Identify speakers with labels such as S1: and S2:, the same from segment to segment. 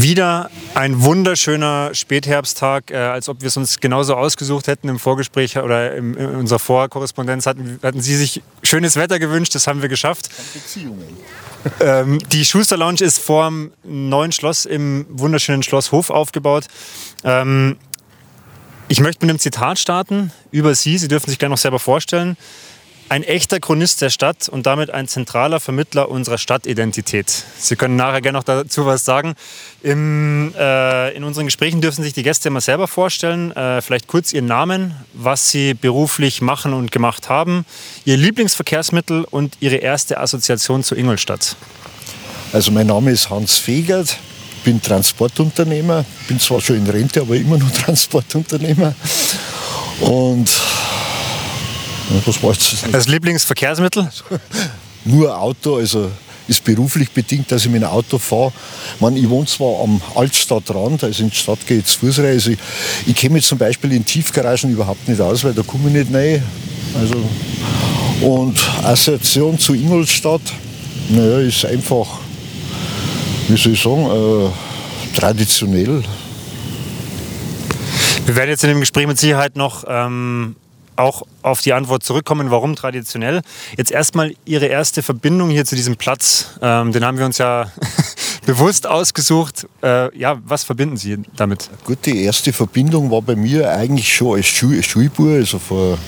S1: Wieder ein wunderschöner Spätherbsttag, äh, als ob wir es uns genauso ausgesucht hätten im Vorgespräch oder im, in unserer Vorkorrespondenz hatten, hatten Sie sich schönes Wetter gewünscht, das haben wir geschafft.
S2: Beziehungen.
S1: Ähm, die Schuster Lounge ist vor dem neuen Schloss im wunderschönen Schloss Hof aufgebaut. Ähm, ich möchte mit einem Zitat starten über Sie. Sie dürfen sich gerne noch selber vorstellen. Ein echter Chronist der Stadt und damit ein zentraler Vermittler unserer Stadtidentität. Sie können nachher gerne noch dazu was sagen. Im, äh, in unseren Gesprächen dürfen sich die Gäste immer selber vorstellen. Äh, vielleicht kurz ihren Namen, was sie beruflich machen und gemacht haben, ihr Lieblingsverkehrsmittel und ihre erste Assoziation zu Ingolstadt.
S2: Also mein Name ist Hans Fegert, bin Transportunternehmer, bin zwar schon in Rente, aber immer noch Transportunternehmer. Und was war jetzt?
S1: Das Lieblingsverkehrsmittel?
S2: Nur Auto, also ist beruflich bedingt, dass ich mit dem Auto fahre. Ich, ich wohne zwar am Altstadtrand, also in die Stadt gehe ich zu Fuß rein. Also ich, ich kenne mich zum Beispiel in Tiefgaragen überhaupt nicht aus, weil da komme ich nicht rein. Also, und Assoziation zu Ingolstadt, naja, ist einfach, wie soll ich sagen, äh, traditionell.
S1: Wir werden jetzt in dem Gespräch mit Sicherheit noch ähm, auch auf die Antwort zurückkommen, warum traditionell. Jetzt erstmal Ihre erste Verbindung hier zu diesem Platz. Ähm, den haben wir uns ja bewusst ausgesucht. Äh, ja, was verbinden Sie damit?
S2: Gut, die erste Verbindung war bei mir eigentlich schon als Schul Schulbub, also vor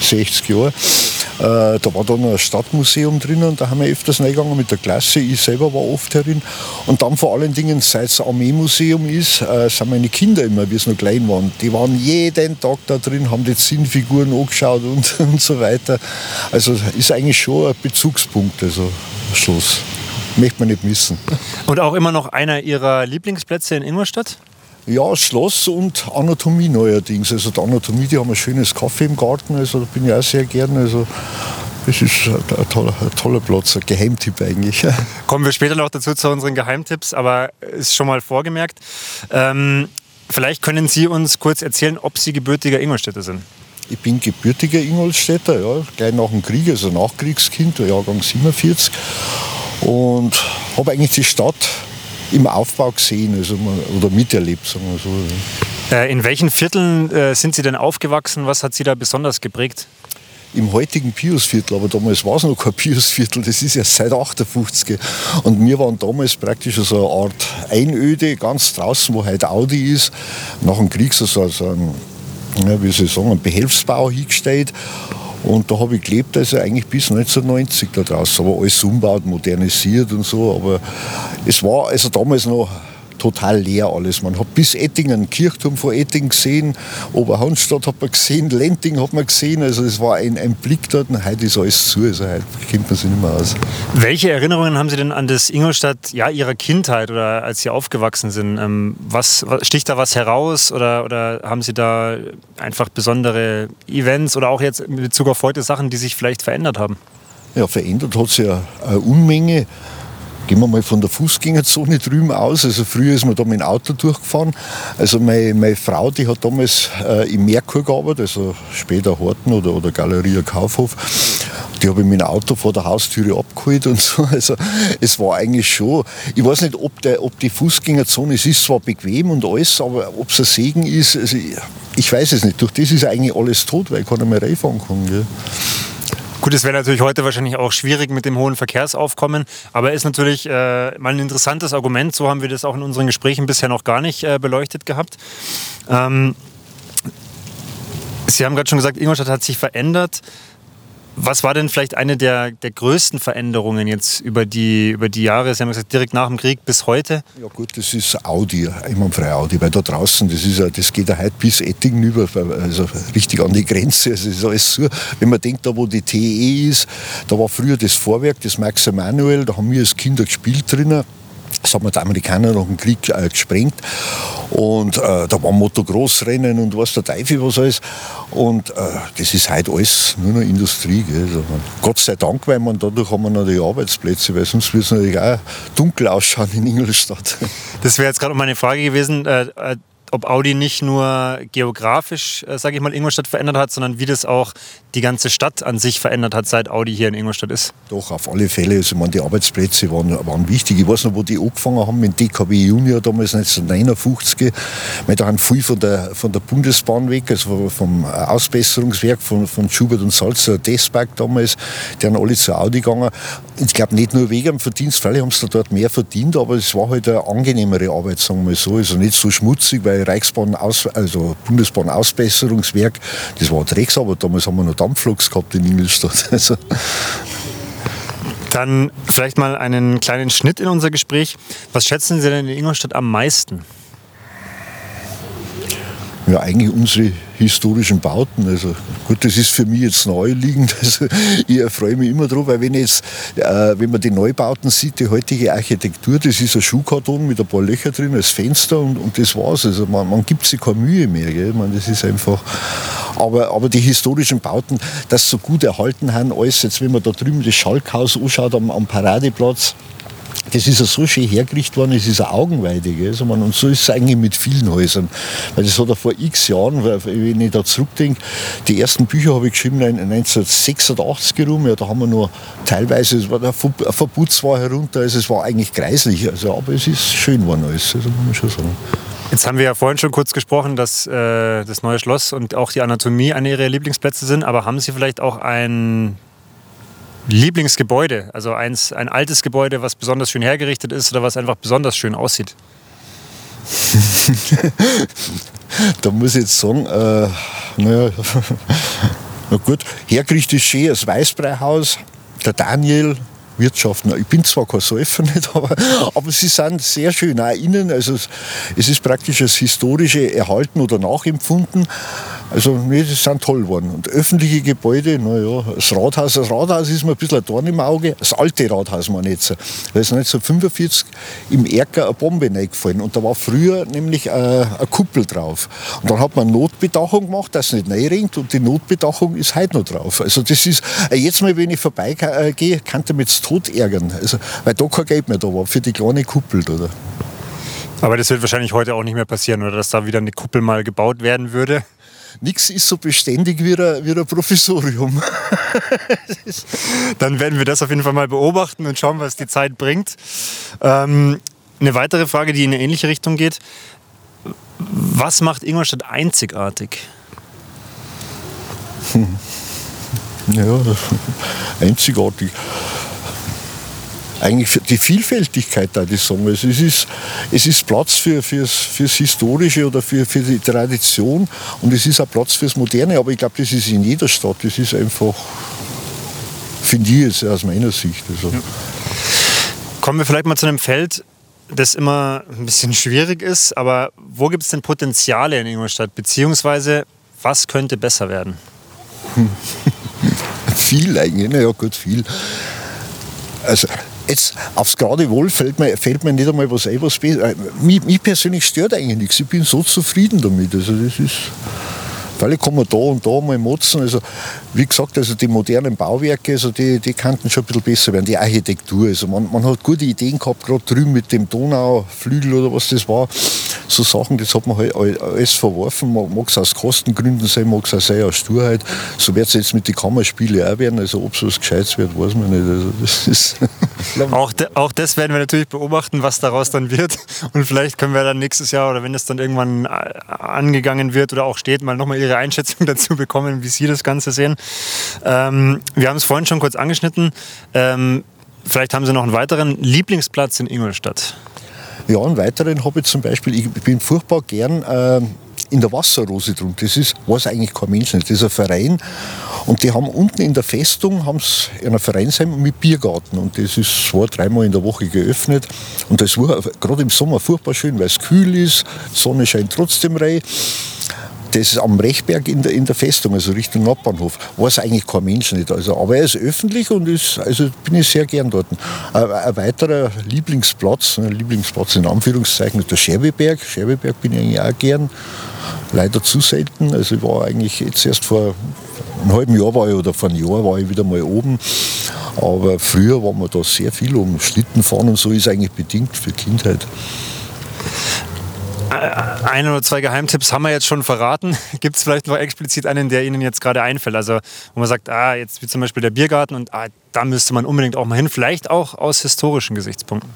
S2: 60 Jahren. Äh, da war dann ein Stadtmuseum drin und da haben wir öfters reingegangen mit der Klasse. Ich selber war oft herin. Und dann vor allen Dingen, seit es Armeemuseum ist, äh, sind meine Kinder immer, wie sie noch klein waren, die waren jeden Tag da drin, haben die Zinnfiguren angeschaut und, und so weiter. Also ist eigentlich schon ein Bezugspunkt, also Schloss. Möchte man nicht missen.
S1: Und auch immer noch einer Ihrer Lieblingsplätze in Ingolstadt?
S2: Ja, Schloss und Anatomie neuerdings. Also die Anatomie, die haben ein schönes Kaffee im Garten, also da bin ich auch sehr gerne. Also das ist ein toller, ein toller Platz, ein Geheimtipp eigentlich.
S1: Kommen wir später noch dazu zu unseren Geheimtipps, aber ist schon mal vorgemerkt. Ähm, vielleicht können Sie uns kurz erzählen, ob Sie gebürtiger Ingolstädter sind.
S2: Ich bin gebürtiger Ingolstädter, ja, gleich nach dem Krieg, also Nachkriegskind, Jahrgang 47. Und habe eigentlich die Stadt im Aufbau gesehen also, oder miterlebt, sagen wir so.
S1: Äh, in welchen Vierteln äh, sind Sie denn aufgewachsen? Was hat Sie da besonders geprägt?
S2: Im heutigen Piusviertel, aber damals war es noch kein Piusviertel, das ist ja seit 58. Und wir waren damals praktisch so eine Art Einöde, ganz draußen, wo heute Audi ist. Nach dem Krieg so, so ein, ja, wie soll ich sagen, ein Behelfsbau hingestellt. Und da habe ich gelebt, also eigentlich bis 1990 da draußen. Aber alles umbaut, modernisiert und so. Aber es war also damals noch total leer alles. Man hat bis Ettingen, Kirchturm von Ettingen gesehen, Oberhaunstadt hat man gesehen, Lenting hat man gesehen. Also es war ein, ein Blick dort und heute ist alles zu. Also heute kennt man sich nicht mehr aus.
S1: Welche Erinnerungen haben Sie denn an das Ingolstadt ja, Ihrer Kindheit oder als Sie aufgewachsen sind? Ähm, was, sticht da was heraus oder, oder haben Sie da einfach besondere Events oder auch jetzt in Bezug auf heute Sachen, die sich vielleicht verändert haben?
S2: Ja, verändert hat sich ja eine Unmenge. Gehen wir mal von der Fußgängerzone drüben aus. Also früher ist man da mit dem Auto durchgefahren. Also meine, meine Frau, die hat damals äh, im Merkur gearbeitet, also später Horten oder, oder Galeria Kaufhof. Die habe ich mit dem Auto vor der Haustüre abgeholt und so. Also es war eigentlich schon, ich weiß nicht, ob, der, ob die Fußgängerzone, es ist zwar bequem und alles, aber ob es ein Segen ist, also ich, ich weiß es nicht. Durch das ist eigentlich alles tot, weil ich keiner mehr reinfahren kann. Gell.
S1: Gut, es wäre natürlich heute wahrscheinlich auch schwierig mit dem hohen Verkehrsaufkommen, aber ist natürlich äh, mal ein interessantes Argument. So haben wir das auch in unseren Gesprächen bisher noch gar nicht äh, beleuchtet gehabt. Ähm, Sie haben gerade schon gesagt, Ingolstadt hat sich verändert. Was war denn vielleicht eine der, der größten Veränderungen jetzt über die, über die Jahre? Sie haben gesagt, direkt nach dem Krieg bis heute?
S2: Ja gut, das ist Audi, einwandfrei Audi, weil da draußen, das, ist, das geht ja heute bis Ettingen über, also richtig an die Grenze. Also ist alles so. Wenn man denkt, da wo die TE ist, da war früher das Vorwerk, das Max Emanuel, da haben wir als Kinder gespielt drinnen. Das haben die Amerikaner nach dem Krieg äh, gesprengt. Und äh, da war Motocross-Rennen und was der Teufel was alles. Und äh, das ist heute alles nur noch Industrie. Gell. Also, Gott sei Dank, weil man dadurch haben wir noch die Arbeitsplätze, weil sonst würde es natürlich auch dunkel ausschauen in Ingolstadt.
S1: Das wäre jetzt gerade meine Frage gewesen. Äh, äh ob Audi nicht nur geografisch, äh, sage ich mal, Ingolstadt verändert hat, sondern wie das auch die ganze Stadt an sich verändert hat, seit Audi hier in Ingolstadt ist.
S2: Doch, auf alle Fälle. Also, ich meine, die Arbeitsplätze waren, waren wichtig. Ich weiß noch, wo die angefangen haben mit DKW Junior damals 1959. Meine, da haben viel von der, von der Bundesbahn weg, also vom Ausbesserungswerk von, von Schubert und Salzer, Desberg damals, die haben alle zu Audi gegangen. Ich glaube nicht nur wegen dem Verdienst, vielleicht haben sie dort mehr verdient, aber es war halt eine angenehmere Arbeit, sagen wir mal so. Also nicht so schmutzig, weil Reichsbahn, aus, also Bundesbahn Ausbesserungswerk, das war Drecksarbeit. Damals haben wir noch Dampfloks gehabt in Ingolstadt. Also.
S1: Dann vielleicht mal einen kleinen Schnitt in unser Gespräch. Was schätzen Sie denn in Ingolstadt am meisten?
S2: Ja, eigentlich unsere historischen Bauten. Also gut, das ist für mich jetzt naheliegend. Also ich erfreue mich immer drauf, weil wenn jetzt, äh, wenn man die Neubauten sieht, die heutige Architektur, das ist ein Schuhkarton mit ein paar Löcher drin als Fenster und, und das war's. Also man, man gibt sich keine Mühe mehr. Gell? Man, das ist einfach. Aber, aber die historischen Bauten, das so gut erhalten haben, alles jetzt, wenn man da drüben das Schalkhaus anschaut am, am Paradeplatz, das ist ja so schön hergerichtet worden, es ist eine Augenweide. Also man, und so ist es eigentlich mit vielen Häusern. Weil das hat er vor x Jahren, wenn ich da zurückdenke, die ersten Bücher habe ich geschrieben 1986 herum, ja, da haben wir noch teilweise, es war der Verputz war herunter, also es war eigentlich kreislich. Also, aber es ist schön geworden alles, also muss man schon sagen.
S1: Jetzt haben wir ja vorhin schon kurz gesprochen, dass äh, das neue Schloss und auch die Anatomie eine Ihrer Lieblingsplätze sind, aber haben Sie vielleicht auch ein Lieblingsgebäude? Also eins, ein altes Gebäude, was besonders schön hergerichtet ist oder was einfach besonders schön aussieht?
S2: da muss ich jetzt sagen, äh, naja, na gut, hergerichtet ist schön das Weißbreihaus, der Daniel, Wirtschaften. Ich bin zwar kein Säufer nicht, aber, aber sie sind sehr schön auch innen. Also es ist praktisch das Historische erhalten oder nachempfunden. Also nee, das sind toll geworden. Und öffentliche Gebäude, naja, das Rathaus, das Rathaus ist mir ein bisschen ein Dorn im Auge. Das alte Rathaus meine ich jetzt. Da ist 1945 im Erker eine Bombe reingefallen. Und da war früher nämlich eine, eine Kuppel drauf. Und dann hat man Notbedachung gemacht, dass es nicht reinringt. Und die Notbedachung ist heute noch drauf. Also das ist, äh, jetzt mal, wenn ich vorbeigehe, kann der mich tot ärgern. Also, weil da kein Geld mehr da war für die kleine Kuppel. Oder?
S1: Aber das wird wahrscheinlich heute auch nicht mehr passieren, oder dass da wieder eine Kuppel mal gebaut werden würde
S2: nichts ist so beständig wie ein, wie ein Professorium.
S1: Dann werden wir das auf jeden Fall mal beobachten und schauen, was die Zeit bringt. Ähm, eine weitere Frage, die in eine ähnliche Richtung geht. Was macht Ingolstadt einzigartig?
S2: Hm. Ja, einzigartig eigentlich die Vielfältigkeit da die sagen. Also es, ist, es ist Platz für, fürs, fürs Historische oder für, für die Tradition und es ist auch Platz fürs Moderne, aber ich glaube, das ist in jeder Stadt. Das ist einfach, finde ich jetzt aus meiner Sicht. Also. Ja.
S1: Kommen wir vielleicht mal zu einem Feld, das immer ein bisschen schwierig ist, aber wo gibt es denn Potenziale in Ingolstadt, beziehungsweise was könnte besser werden?
S2: viel eigentlich, naja gut, viel. Also Jetzt aufs gerade Wohl fällt mir, fällt mir nicht einmal was ein, was besser. Äh, mich, mich persönlich stört eigentlich nichts. Ich bin so zufrieden damit. Also das ist. Vielleicht kann man da und da mal motzen. Also, wie gesagt, also die modernen Bauwerke, also die, die könnten schon ein bisschen besser werden. Die Architektur, also man, man hat gute Ideen gehabt, gerade drüben mit dem Donauflügel oder was das war. So Sachen, das hat man halt alles verworfen. Mag es aus Kostengründen sein, mag es auch sein aus Sturheit. So wird es jetzt mit den Kammerspielen auch werden. Also ob es was Gescheites wird, weiß man nicht. Also, das ist
S1: auch, de, auch das werden wir natürlich beobachten, was daraus dann wird. Und vielleicht können wir dann nächstes Jahr oder wenn es dann irgendwann äh, angegangen wird oder auch steht, mal nochmal Ihre Einschätzung dazu bekommen, wie Sie das Ganze sehen. Ähm, wir haben es vorhin schon kurz angeschnitten. Ähm, vielleicht haben Sie noch einen weiteren Lieblingsplatz in Ingolstadt.
S2: Ja, einen weiteren habe ich zum Beispiel, ich bin furchtbar gern äh, in der Wasserrose drum. Das ist, weiß eigentlich kein Mensch nicht. Das ist ein Verein und die haben unten in der Festung haben's einen Vereinsheim mit Biergarten und das ist zwei, dreimal in der Woche geöffnet und das war gerade im Sommer furchtbar schön, weil es kühl ist, Sonne scheint trotzdem rein das ist am Rechberg in der, in der Festung, also Richtung Nordbahnhof. Weiß eigentlich kein Mensch nicht. Also, aber er ist öffentlich und ist, also bin ich sehr gern dort. Ein, ein weiterer Lieblingsplatz, ein Lieblingsplatz in Anführungszeichen, ist der Scherbeberg. Scherbeberg bin ich eigentlich auch gern. Leider zu selten. Also ich war eigentlich jetzt erst vor einem halben Jahr war ich, oder vor einem Jahr war ich wieder mal oben. Aber früher war man da sehr viel um. Schlittenfahren und so ist eigentlich bedingt für Kindheit.
S1: Ein oder zwei Geheimtipps haben wir jetzt schon verraten. Gibt es vielleicht noch explizit einen, der Ihnen jetzt gerade einfällt? Also, wo man sagt, ah, jetzt wie zum Beispiel der Biergarten und ah, da müsste man unbedingt auch mal hin, vielleicht auch aus historischen Gesichtspunkten.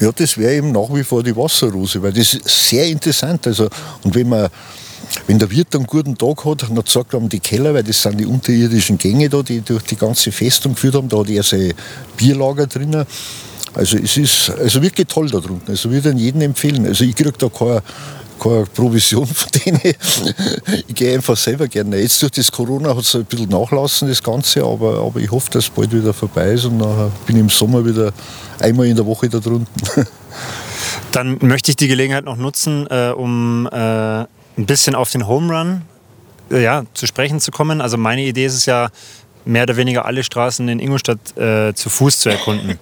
S2: Ja, das wäre eben nach wie vor die Wasserrose, weil das ist sehr interessant. Also, und wenn man wenn der Wirt einen guten Tag hat, dann zeigt er ihm die Keller, weil das sind die unterirdischen Gänge da, die durch die ganze Festung geführt haben. Da hat er sein Bierlager drinnen. Also es ist also wirklich toll da drunten. Also würde ich jedem empfehlen. Also ich kriege da keine, keine Provision von denen. ich gehe einfach selber gerne. Jetzt durch das Corona hat es ein bisschen nachlassen, das Ganze, aber, aber ich hoffe, dass es bald wieder vorbei ist und dann bin ich im Sommer wieder einmal in der Woche da drunten.
S1: Dann möchte ich die Gelegenheit noch nutzen, äh, um äh, ein bisschen auf den Home Run äh, ja, zu sprechen zu kommen. Also meine Idee ist es ja, mehr oder weniger alle Straßen in Ingolstadt äh, zu Fuß zu erkunden.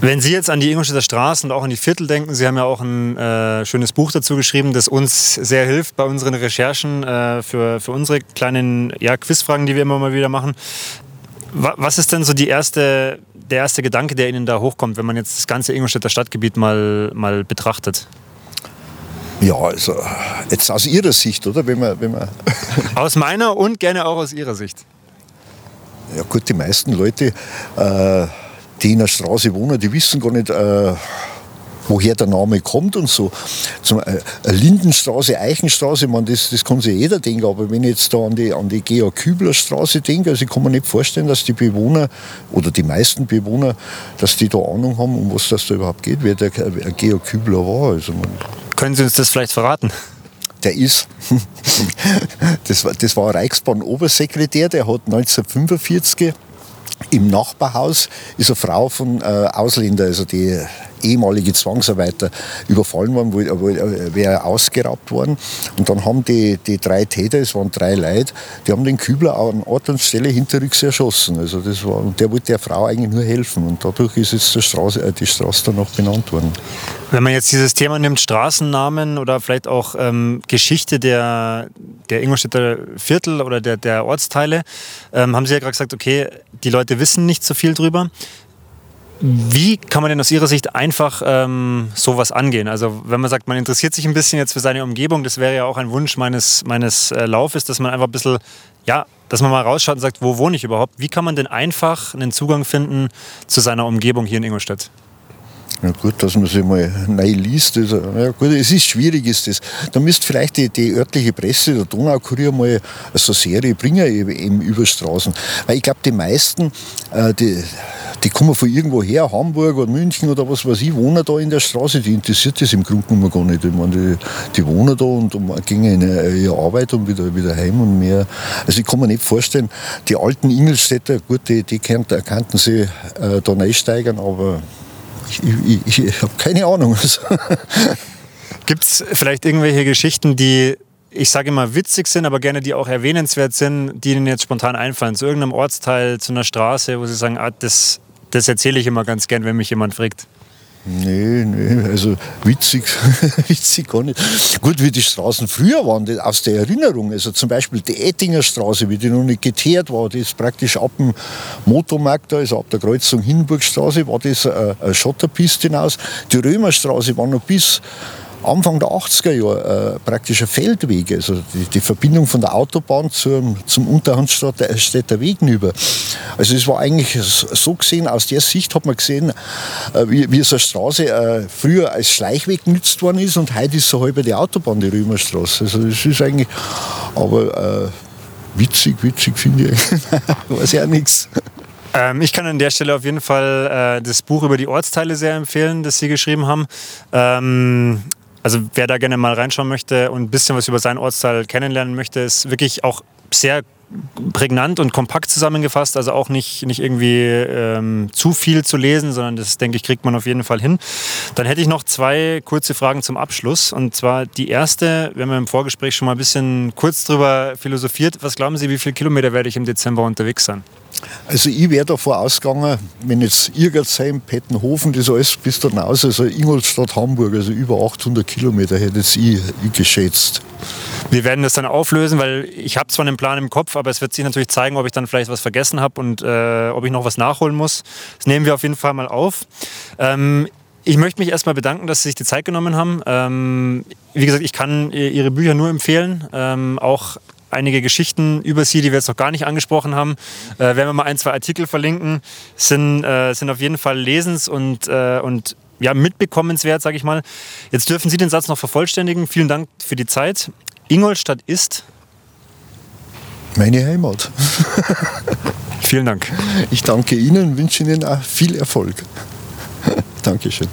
S1: Wenn Sie jetzt an die Ingolstädter Straßen und auch an die Viertel denken, Sie haben ja auch ein äh, schönes Buch dazu geschrieben, das uns sehr hilft bei unseren Recherchen äh, für, für unsere kleinen ja, Quizfragen, die wir immer mal wieder machen. Was ist denn so die erste, der erste Gedanke, der Ihnen da hochkommt, wenn man jetzt das ganze Ingolstädter Stadtgebiet mal, mal betrachtet?
S2: Ja, also jetzt aus Ihrer Sicht, oder? Wenn man, wenn man
S1: aus meiner und gerne auch aus Ihrer Sicht.
S2: Ja gut, die meisten Leute, äh, die in der Straße wohnen, die wissen gar nicht, äh, woher der Name kommt und so. Zum, äh, Lindenstraße, Eichenstraße, man, das, das kann sich jeder denken, aber wenn ich jetzt da an die, an die Georg Kübler Straße denke, also ich kann mir nicht vorstellen, dass die Bewohner oder die meisten Bewohner, dass die da Ahnung haben, um was das da überhaupt geht, wer der wer Georg Kübler war. Also man,
S1: Können Sie uns das vielleicht verraten?
S2: der ist, das war, das war Reichsbahn-Obersekretär, der hat 1945 im Nachbarhaus ist eine Frau von äh, Ausländer, also die ehemalige Zwangsarbeiter überfallen worden, wo, äh, wäre ausgeraubt worden. Und dann haben die, die drei Täter, es waren drei Leute, die haben den Kübler an Ort und Stelle hinterrücks erschossen. Also das war, und der wollte der Frau eigentlich nur helfen. Und dadurch ist jetzt die Straße, äh, die Straße dann noch benannt worden.
S1: Wenn man jetzt dieses Thema nimmt, Straßennamen oder vielleicht auch ähm, Geschichte der, der Ingolstädter Viertel oder der, der Ortsteile, ähm, haben Sie ja gerade gesagt, okay, die Leute wissen nicht so viel drüber. Wie kann man denn aus Ihrer Sicht einfach ähm, sowas angehen? Also wenn man sagt, man interessiert sich ein bisschen jetzt für seine Umgebung, das wäre ja auch ein Wunsch meines, meines äh, Laufes, dass man einfach ein bisschen, ja, dass man mal rausschaut und sagt, wo wohne ich überhaupt? Wie kann man denn einfach einen Zugang finden zu seiner Umgebung hier in Ingolstadt?
S2: Ja gut, dass man sich mal neu liest. Also, ja gut, es ist schwierig, ist das. Da müsste vielleicht die, die örtliche Presse, der Donaukurier, mal so eine Serie bringen eben über Straßen. Weil ich glaube, die meisten, äh, die, die kommen von irgendwo her, Hamburg oder München oder was weiß ich, wohnen da in der Straße, die interessiert das im Grunde genommen gar nicht. Ich meine, die, die wohnen da und, und gehen in ihre Arbeit und wieder, wieder heim und mehr. Also ich kann mir nicht vorstellen, die alten Ingolstädter, gut, die, die könnten sie äh, da einsteigen, aber ich, ich, ich habe keine Ahnung.
S1: Gibt es vielleicht irgendwelche Geschichten, die ich sage immer witzig sind, aber gerne die auch erwähnenswert sind, die Ihnen jetzt spontan einfallen? Zu irgendeinem Ortsteil, zu einer Straße, wo Sie sagen, ah, das, das erzähle ich immer ganz gern, wenn mich jemand fragt.
S2: Nee, nee, also witzig, witzig gar nicht. Gut, wie die Straßen früher waren, aus der Erinnerung, also zum Beispiel die Ettinger Straße, wie die noch nicht geteert war, die ist praktisch ab dem Motormarkt da, also ab der Kreuzung Hindenburgstraße, war das eine Schotterpiste hinaus. Die Römerstraße war noch bis Anfang der 80er Jahre äh, praktisch ein Feldweg, also die, die, Verbindung von der Autobahn zum, zum Unterhandstädter Weg über. Also es war eigentlich so gesehen, aus der Sicht hat man gesehen, äh, wie, wie so eine Straße äh, früher als Schleichweg genutzt worden ist und heute ist so halb die Autobahn, die Römerstraße. Also das ist eigentlich, aber äh, witzig, witzig finde ich, weiß ja nichts.
S1: Ähm, ich kann an der Stelle auf jeden Fall äh, das Buch über die Ortsteile sehr empfehlen, das Sie geschrieben haben. Ähm, also wer da gerne mal reinschauen möchte und ein bisschen was über seinen Ortsteil kennenlernen möchte, ist wirklich auch sehr prägnant und kompakt zusammengefasst, also auch nicht, nicht irgendwie ähm, zu viel zu lesen, sondern das, denke ich, kriegt man auf jeden Fall hin. Dann hätte ich noch zwei kurze Fragen zum Abschluss. Und zwar die erste, wir haben ja im Vorgespräch schon mal ein bisschen kurz drüber philosophiert. Was glauben Sie, wie viele Kilometer werde ich im Dezember unterwegs sein?
S2: Also ich wäre davon ausgegangen, wenn jetzt Irgertsheim, Pettenhofen, das alles bis dann aus, also Ingolstadt, Hamburg, also über 800 Kilometer hätte ich, ich geschätzt.
S1: Wir werden das dann auflösen, weil ich habe zwar einen Plan im Kopf, aber es wird sich natürlich zeigen, ob ich dann vielleicht was vergessen habe und äh, ob ich noch was nachholen muss. Das nehmen wir auf jeden Fall mal auf. Ähm, ich möchte mich erstmal bedanken, dass Sie sich die Zeit genommen haben. Ähm, wie gesagt, ich kann Ihre Bücher nur empfehlen. Ähm, auch einige Geschichten über Sie, die wir jetzt noch gar nicht angesprochen haben. Äh, werden wir mal ein, zwei Artikel verlinken. Sind, äh, sind auf jeden Fall lesens- und, äh, und ja, mitbekommenswert, sage ich mal. Jetzt dürfen Sie den Satz noch vervollständigen. Vielen Dank für die Zeit. Ingolstadt ist
S2: meine Heimat.
S1: Vielen Dank.
S2: Ich danke Ihnen und wünsche Ihnen auch viel Erfolg. Dankeschön.